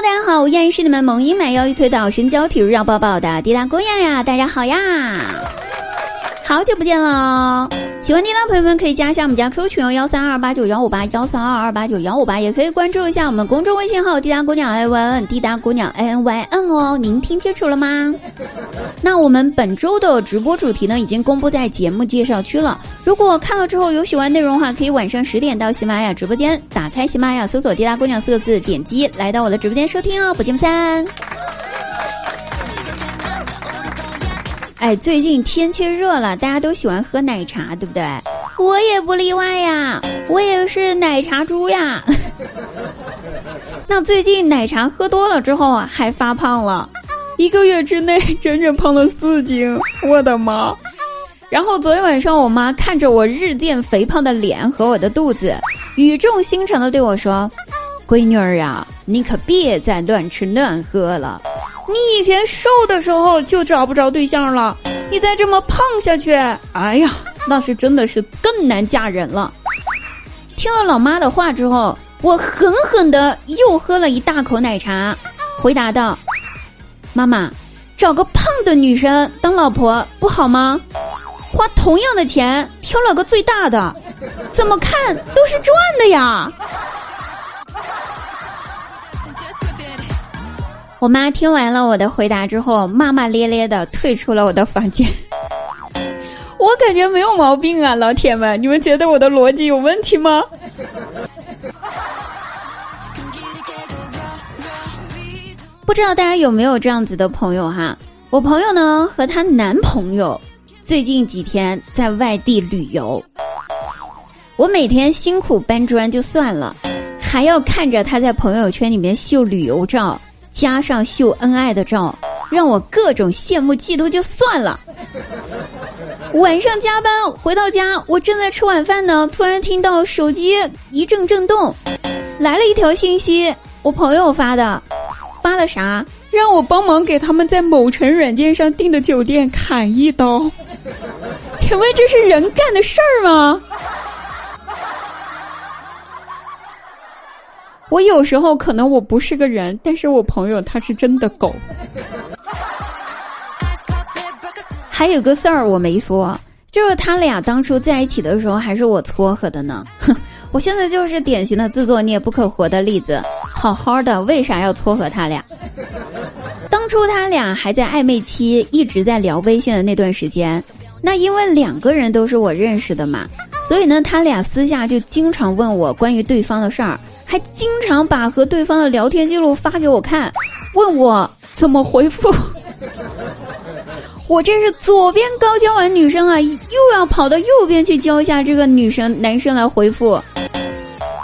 大家好，我依然是你们萌音买腰一推倒身娇体弱要抱抱的滴答姑娘呀，大家好呀，好久不见了。喜欢滴答朋友们可以加一下我们家 Q 群哦，幺三二八九幺五八幺三二二八九幺五八，也可以关注一下我们公众微信号滴答姑娘 A Y N 滴答姑娘 N Y N 哦，您听清楚了吗？那我们本周的直播主题呢，已经公布在节目介绍区了。如果看了之后有喜欢内容的话，可以晚上十点到喜马拉雅直播间，打开喜马拉雅搜索“滴答姑娘”四个字，点击来到我的直播间收听哦，不见不散。哎，最近天气热了，大家都喜欢喝奶茶，对不对？我也不例外呀，我也是奶茶猪呀。那最近奶茶喝多了之后啊，还发胖了，一个月之内整整胖了四斤，我的妈！然后昨天晚上，我妈看着我日渐肥胖的脸和我的肚子，语重心长的对我说：“闺女儿呀，你可别再乱吃乱喝了。”你以前瘦的时候就找不着对象了，你再这么胖下去，哎呀，那是真的是更难嫁人了。听了老妈的话之后，我狠狠的又喝了一大口奶茶，回答道：“妈妈，找个胖的女生当老婆不好吗？花同样的钱挑了个最大的，怎么看都是赚的呀。”我妈听完了我的回答之后，骂骂咧咧的退出了我的房间。我感觉没有毛病啊，老铁们，你们觉得我的逻辑有问题吗？不知道大家有没有这样子的朋友哈？我朋友呢和她男朋友最近几天在外地旅游，我每天辛苦搬砖就算了，还要看着他在朋友圈里面秀旅游照。加上秀恩爱的照，让我各种羡慕嫉妒就算了。晚上加班回到家，我正在吃晚饭呢，突然听到手机一阵震动，来了一条信息，我朋友发的，发了啥？让我帮忙给他们在某城软件上订的酒店砍一刀。请问这是人干的事儿吗？我有时候可能我不是个人，但是我朋友他是真的狗。还有个事儿我没说，就是他俩当初在一起的时候还是我撮合的呢。哼，我现在就是典型的自作孽不可活的例子。好好的，为啥要撮合他俩？当初他俩还在暧昧期，一直在聊微信的那段时间，那因为两个人都是我认识的嘛，所以呢，他俩私下就经常问我关于对方的事儿。还经常把和对方的聊天记录发给我看，问我怎么回复。我这是左边刚教完女生啊，又要跑到右边去教一下这个女生男生来回复。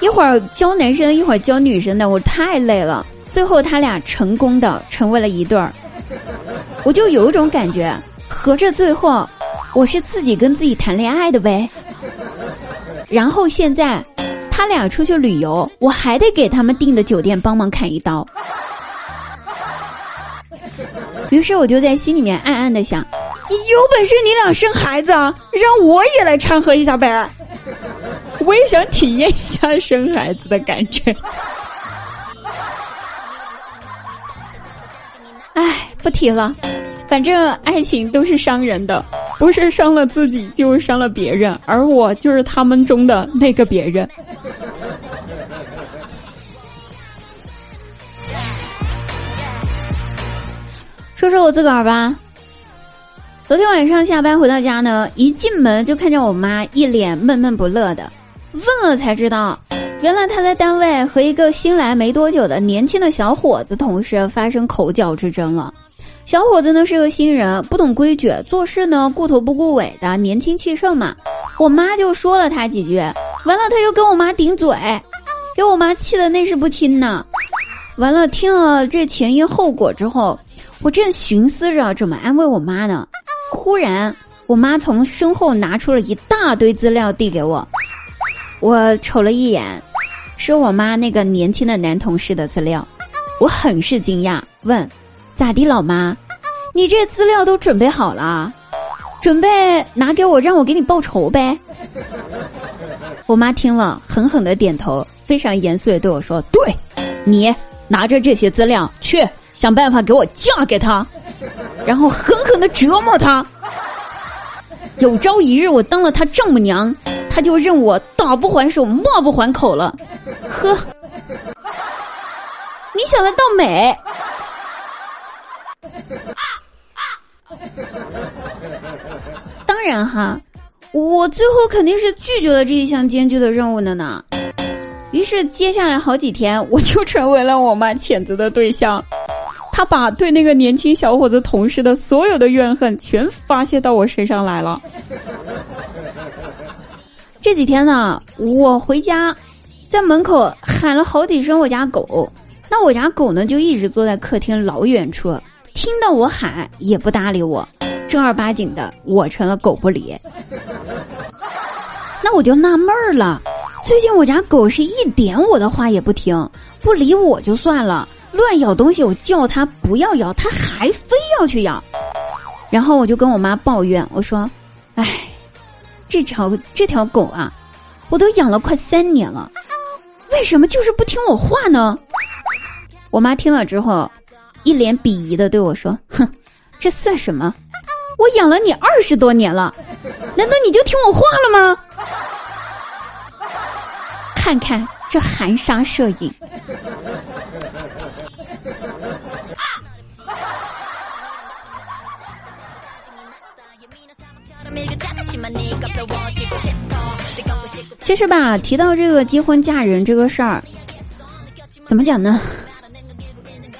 一会儿教男生，一会儿教女生的，我太累了。最后他俩成功的成为了一对儿，我就有一种感觉，合着最后我是自己跟自己谈恋爱的呗。然后现在。他俩出去旅游，我还得给他们订的酒店帮忙砍一刀。于是我就在心里面暗暗的想：有本事你俩生孩子啊，让我也来掺和一下呗！我也想体验一下生孩子的感觉。哎，不提了，反正爱情都是伤人的，不是伤了自己，就是伤了别人，而我就是他们中的那个别人。说说我自个儿吧。昨天晚上下班回到家呢，一进门就看见我妈一脸闷闷不乐的。问了才知道，原来她在单位和一个新来没多久的年轻的小伙子同事发生口角之争了。小伙子呢是个新人，不懂规矩，做事呢顾头不顾尾的，年轻气盛嘛。我妈就说了他几句，完了他又跟我妈顶嘴，给我妈气的那是不轻呢。完了，听了这前因后果之后。我正寻思着怎么安慰我妈呢，忽然我妈从身后拿出了一大堆资料递给我，我瞅了一眼，是我妈那个年轻的男同事的资料，我很是惊讶，问：“咋地，老妈？你这资料都准备好了，准备拿给我让我给你报仇呗？”我妈听了狠狠的点头，非常严肃的对我说：“对，你。”拿着这些资料去想办法给我嫁给他，然后狠狠的折磨他。有朝一日我当了他丈母娘，他就认我打不还手，骂不还口了。呵，你想得倒美？当然哈，我最后肯定是拒绝了这一项艰巨的任务的呢。于是接下来好几天，我就成为了我妈谴责的对象。她把对那个年轻小伙子同事的所有的怨恨全发泄到我身上来了。这几天呢，我回家，在门口喊了好几声我家狗，那我家狗呢就一直坐在客厅老远处。听到我喊也不搭理我，正儿八经的我成了狗不理。那我就纳闷儿了，最近我家狗是一点我的话也不听，不理我就算了，乱咬东西，我叫它不要咬，它还非要去咬。然后我就跟我妈抱怨，我说：“哎，这条这条狗啊，我都养了快三年了，为什么就是不听我话呢？”我妈听了之后。一脸鄙夷的对我说：“哼，这算什么？我养了你二十多年了，难道你就听我话了吗？看看这含沙射影。”其实吧，提到这个结婚嫁人这个事儿，怎么讲呢？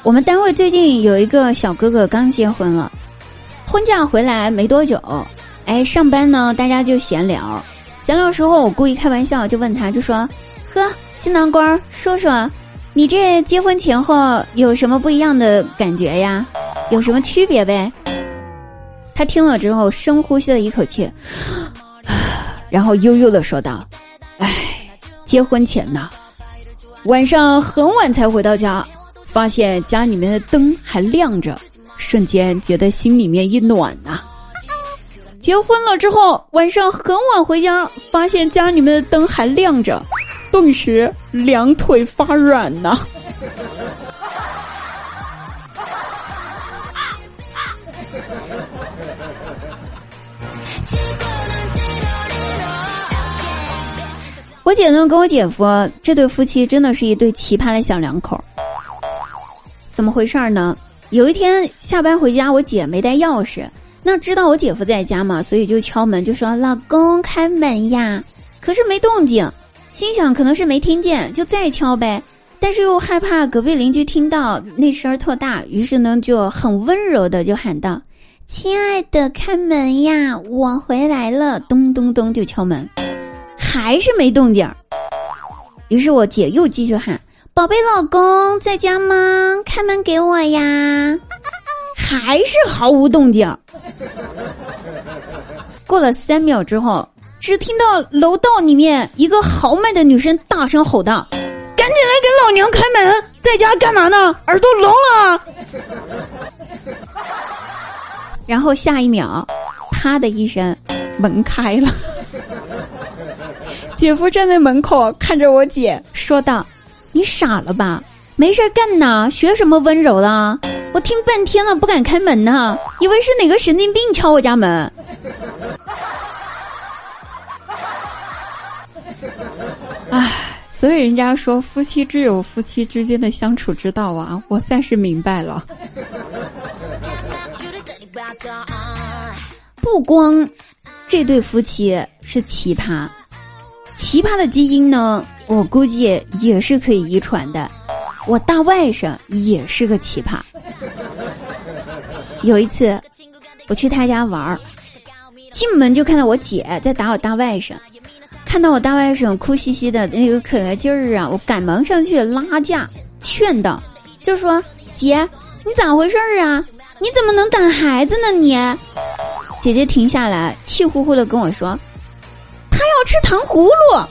我们单位最近有一个小哥哥刚结婚了，婚假回来没多久，哎，上班呢大家就闲聊，闲聊时候我故意开玩笑就问他，就说：“呵，新郎官，说说，你这结婚前后有什么不一样的感觉呀？有什么区别呗？”他听了之后深呼吸了一口气，然后悠悠的说道：“哎，结婚前呢，晚上很晚才回到家。”发现家里面的灯还亮着，瞬间觉得心里面一暖呐。结婚了之后，晚上很晚回家，发现家里面的灯还亮着，顿时两腿发软呐。我姐呢跟我姐夫这对夫妻真的是一对奇葩的小两口。怎么回事儿呢？有一天下班回家，我姐没带钥匙，那知道我姐夫在家嘛，所以就敲门，就说：“老公开门呀！”可是没动静，心想可能是没听见，就再敲呗。但是又害怕隔壁邻居听到那声儿特大，于是呢就很温柔的就喊道：“亲爱的，开门呀，我回来了！”咚咚咚就敲门，还是没动静。于是我姐又继续喊。宝贝老公在家吗？开门给我呀！还是毫无动静。过了三秒之后，只听到楼道里面一个豪迈的女生大声吼道：“赶紧来给老娘开门！在家干嘛呢？耳朵聋了！” 然后下一秒，啪的一声，门开了。姐夫站在门口看着我姐，说道。你傻了吧？没事干呢，学什么温柔了？我听半天了，不敢开门呢，以为是哪个神经病敲我家门。唉，所以人家说夫妻只有夫妻之间的相处之道啊，我算是明白了。不光这对夫妻是奇葩，奇葩的基因呢？我估计也是可以遗传的，我大外甥也是个奇葩。有一次，我去他家玩儿，进门就看到我姐在打我大外甥，看到我大外甥哭兮兮的那个可爱劲儿啊，我赶忙上去拉架劝道，就说：“姐，你咋回事儿啊？你怎么能打孩子呢？你？”姐姐停下来，气呼呼的跟我说：“他要吃糖葫芦。”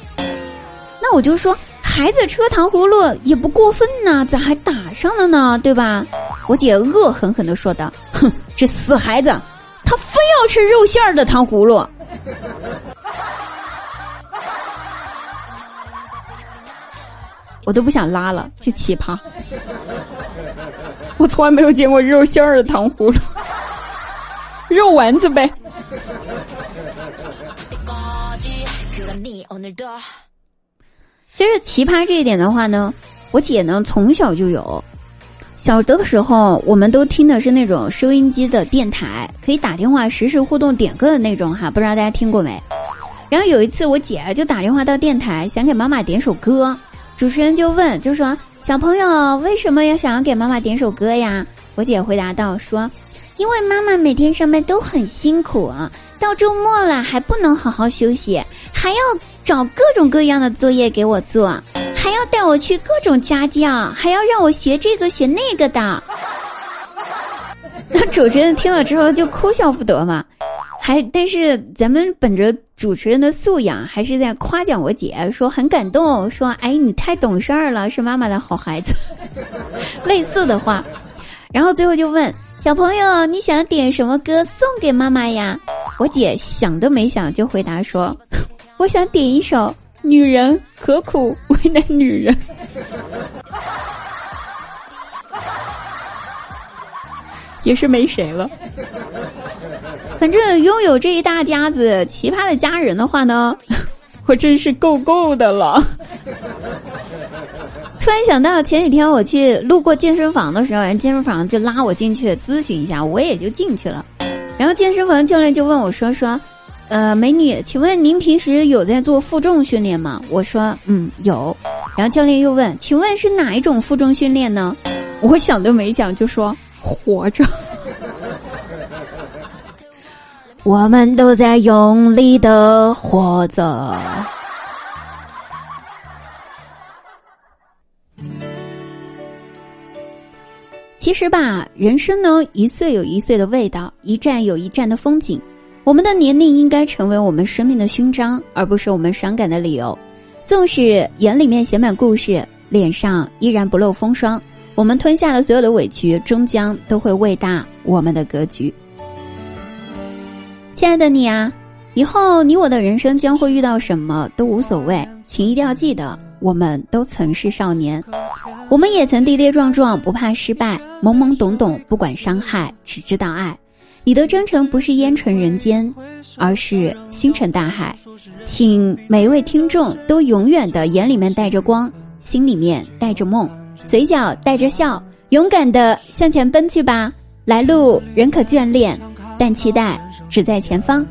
那我就说，孩子吃糖葫芦也不过分呢，咋还打上了呢？对吧？我姐恶狠狠的说道：“哼，这死孩子，他非要吃肉馅儿的糖葫芦。”我都不想拉了，这奇葩。我从来没有见过肉馅儿的糖葫芦，肉丸子呗。其实奇葩这一点的话呢，我姐呢从小就有。小的时候，我们都听的是那种收音机的电台，可以打电话实时互动点歌的那种哈，不知道大家听过没？然后有一次，我姐就打电话到电台，想给妈妈点首歌，主持人就问，就说：“小朋友为什么要想要给妈妈点首歌呀？”我姐回答道：“说，因为妈妈每天上班都很辛苦啊，到周末了还不能好好休息，还要找各种各样的作业给我做。”还要带我去各种家教，还要让我学这个学那个的。那 主持人听了之后就哭笑不得嘛，还但是咱们本着主持人的素养，还是在夸奖我姐，说很感动，说哎你太懂事儿了，是妈妈的好孩子，类似的话。然后最后就问小朋友你想点什么歌送给妈妈呀？我姐想都没想就回答说，我想点一首。女人何苦为难女人？也是没谁了。反正拥有这一大家子奇葩的家人的话呢，我真是够够的了。突然想到前几天我去路过健身房的时候，人健身房就拉我进去咨询一下，我也就进去了。然后健身房教练就问我说：“说。”呃，美女，请问您平时有在做负重训练吗？我说，嗯，有。然后教练又问，请问是哪一种负重训练呢？我想都没想就说，活着。我们都在用力的活着。其实吧，人生呢，一岁有一岁的味道，一站有一站的风景。我们的年龄应该成为我们生命的勋章，而不是我们伤感的理由。纵使眼里面写满故事，脸上依然不露风霜，我们吞下的所有的委屈，终将都会喂大我们的格局。亲爱的你啊，以后你我的人生将会遇到什么都无所谓，请一定要记得，我们都曾是少年，我们也曾跌跌撞撞，不怕失败，懵懵懂懂，不管伤害，只知道爱。你的真诚不是烟尘人间，而是星辰大海。请每一位听众都永远的眼里面带着光，心里面带着梦，嘴角带着笑，勇敢的向前奔去吧。来路仍可眷恋，但期待只在前方。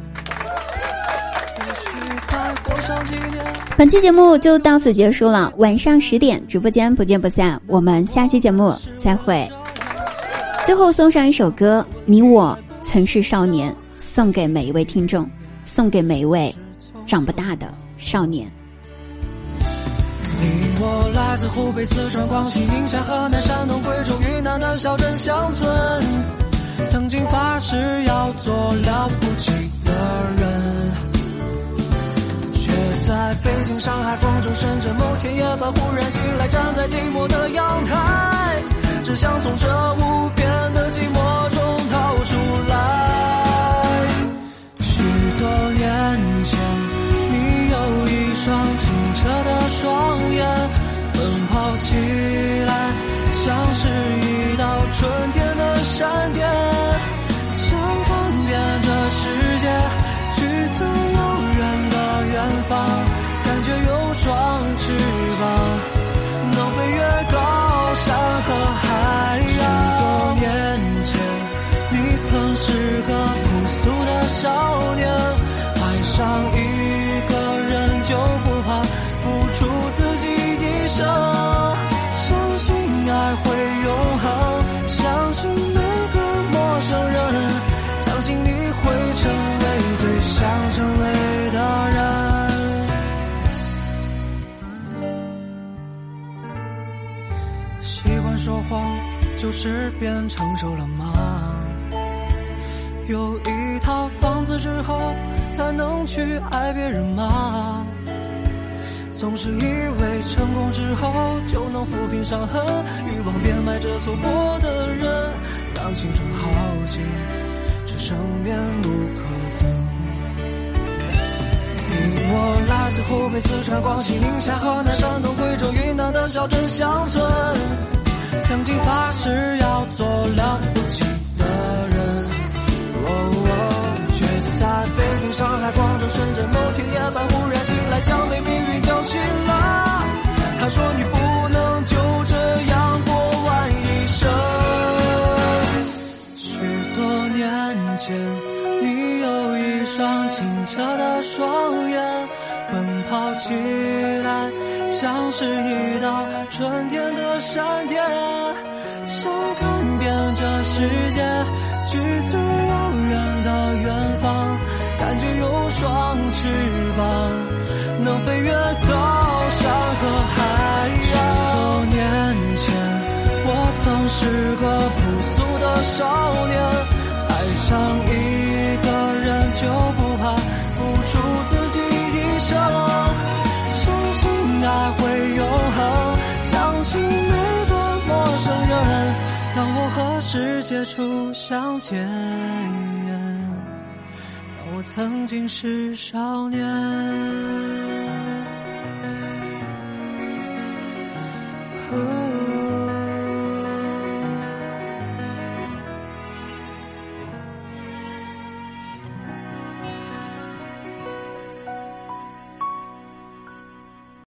本期节目就到此结束了，晚上十点直播间不见不散。我们下期节目再会。最后送上一首歌，你我。曾是少年，送给每一位听众，送给每一位长不大的少年。你我来自湖北、四川、广西、宁夏、河南、山东、贵州、云南的小镇乡村，曾经发誓要做了不起的人，却在北京、上海、广州、深圳，某天夜晚忽然醒来，站在寂寞的阳台，只想从这无边的寂寞双眼，奔跑起来像是一道春天的闪电，想看遍这世界，去最遥远的远方，感觉有双翅膀，能飞越高山和海洋。许多年前，你曾是个朴素的少年，爱上成为的人。习惯说谎，就是变成熟了吗？有一套房子之后，才能去爱别人吗？总是以为成功之后就能抚平伤痕，欲望变卖着错过的人，让青春耗尽，只剩面目可憎。湖北、四川、广西、宁夏、河南、山东、贵州、云南的小镇乡村，曾经发。誓要做了不起的人。哦，觉得在北京、上海、广州、深圳，某天夜半忽然醒来，像被命运叫醒了。他说你不能就这样过完一生。许多年前，你有一双清澈的双眼，起来像是一道春天的闪电，想看遍这世界，去最遥远的远方，感觉有双翅膀，能飞越高山和海洋。许多年前，我曾是个朴素的少年，爱上一个人就世界初相见。当我曾经是少年。